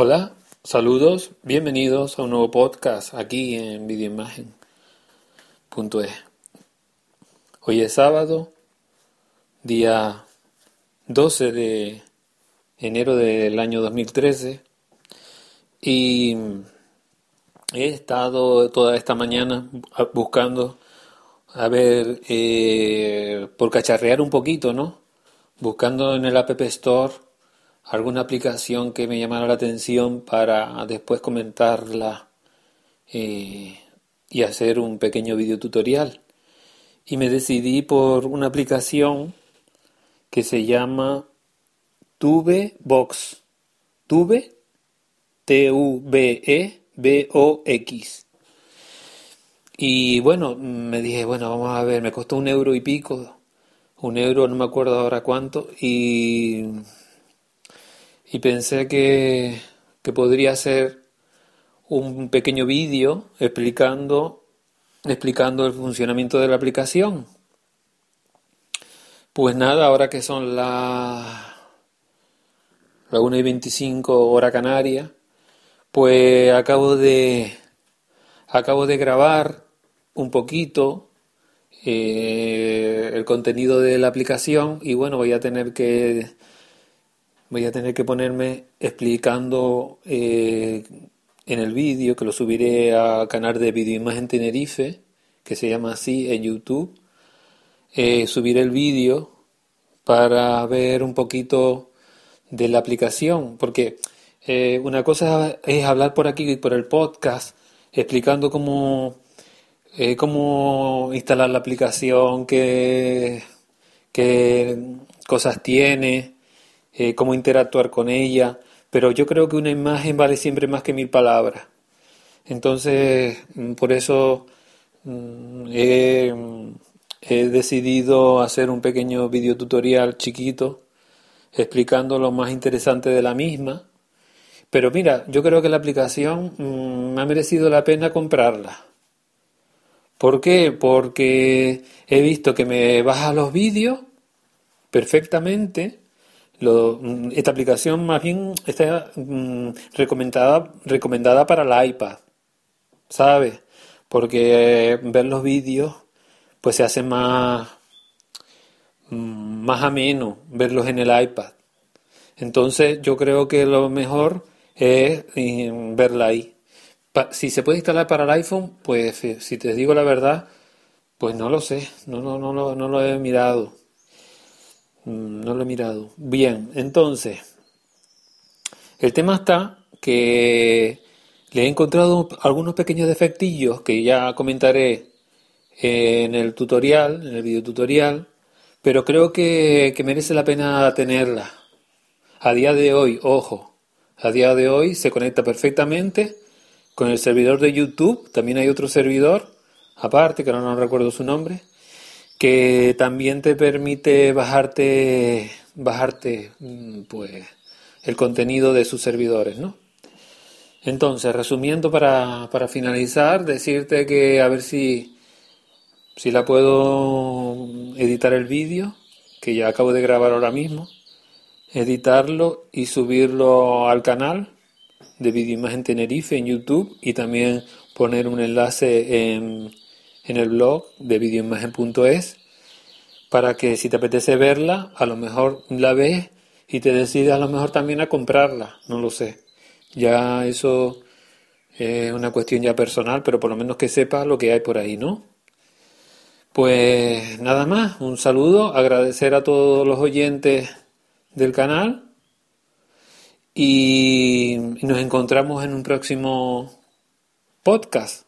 Hola, saludos, bienvenidos a un nuevo podcast aquí en videoimagen.es. Hoy es sábado, día 12 de enero del año 2013 y he estado toda esta mañana buscando a ver eh, por cacharrear un poquito, ¿no? Buscando en el App Store alguna aplicación que me llamara la atención para después comentarla eh, y hacer un pequeño video tutorial. Y me decidí por una aplicación que se llama TubeBox. Tube, T-U-B-E-B-O-X. Y bueno, me dije, bueno, vamos a ver, me costó un euro y pico, un euro, no me acuerdo ahora cuánto, y, y pensé que, que podría ser un pequeño vídeo explicando, explicando el funcionamiento de la aplicación. Pues nada, ahora que son las la 1 y 25 hora canaria, pues acabo de acabo de grabar un poquito eh, el contenido de la aplicación y bueno voy a tener que voy a tener que ponerme explicando eh, en el vídeo que lo subiré al canal de Videoimagen Tenerife que se llama así en YouTube. Eh, subiré el vídeo para ver un poquito de la aplicación, porque eh, una cosa es hablar por aquí, por el podcast, explicando cómo, eh, cómo instalar la aplicación, qué, qué cosas tiene, eh, cómo interactuar con ella, pero yo creo que una imagen vale siempre más que mil palabras. Entonces, mm, por eso mm, he, he decidido hacer un pequeño video tutorial chiquito explicando lo más interesante de la misma. Pero mira, yo creo que la aplicación mm, ha merecido la pena comprarla. ¿Por qué? Porque he visto que me baja los vídeos perfectamente. Mm, esta aplicación más bien está mm, recomendada, recomendada para el iPad, ¿sabes? Porque eh, ver los vídeos pues se hace más, Mm, más ameno verlos en el iPad. Entonces yo creo que lo mejor es eh, verla ahí. Si se puede instalar para el iPhone, pues si te digo la verdad, pues no lo sé, no, no, no, no lo he mirado. Mm, no lo he mirado. Bien, entonces, el tema está que le he encontrado algunos pequeños defectillos que ya comentaré en el tutorial, en el video tutorial, pero creo que, merece la pena tenerla. A día de hoy, ojo, a día de hoy se conecta perfectamente con el servidor de YouTube. También hay otro servidor, aparte, que no recuerdo su nombre, que también te permite bajarte, bajarte, mm, pues, el contenido de sus servidores, ¿no? Entonces, resumiendo para, para finalizar, decirte que a ver si si la puedo editar el vídeo, que ya acabo de grabar ahora mismo, editarlo y subirlo al canal de Videoimagen Tenerife en YouTube y también poner un enlace en, en el blog de videoimagen.es para que si te apetece verla, a lo mejor la ves y te decides a lo mejor también a comprarla, no lo sé. Ya eso es una cuestión ya personal, pero por lo menos que sepas lo que hay por ahí, ¿no? Pues nada más, un saludo, agradecer a todos los oyentes del canal y nos encontramos en un próximo podcast.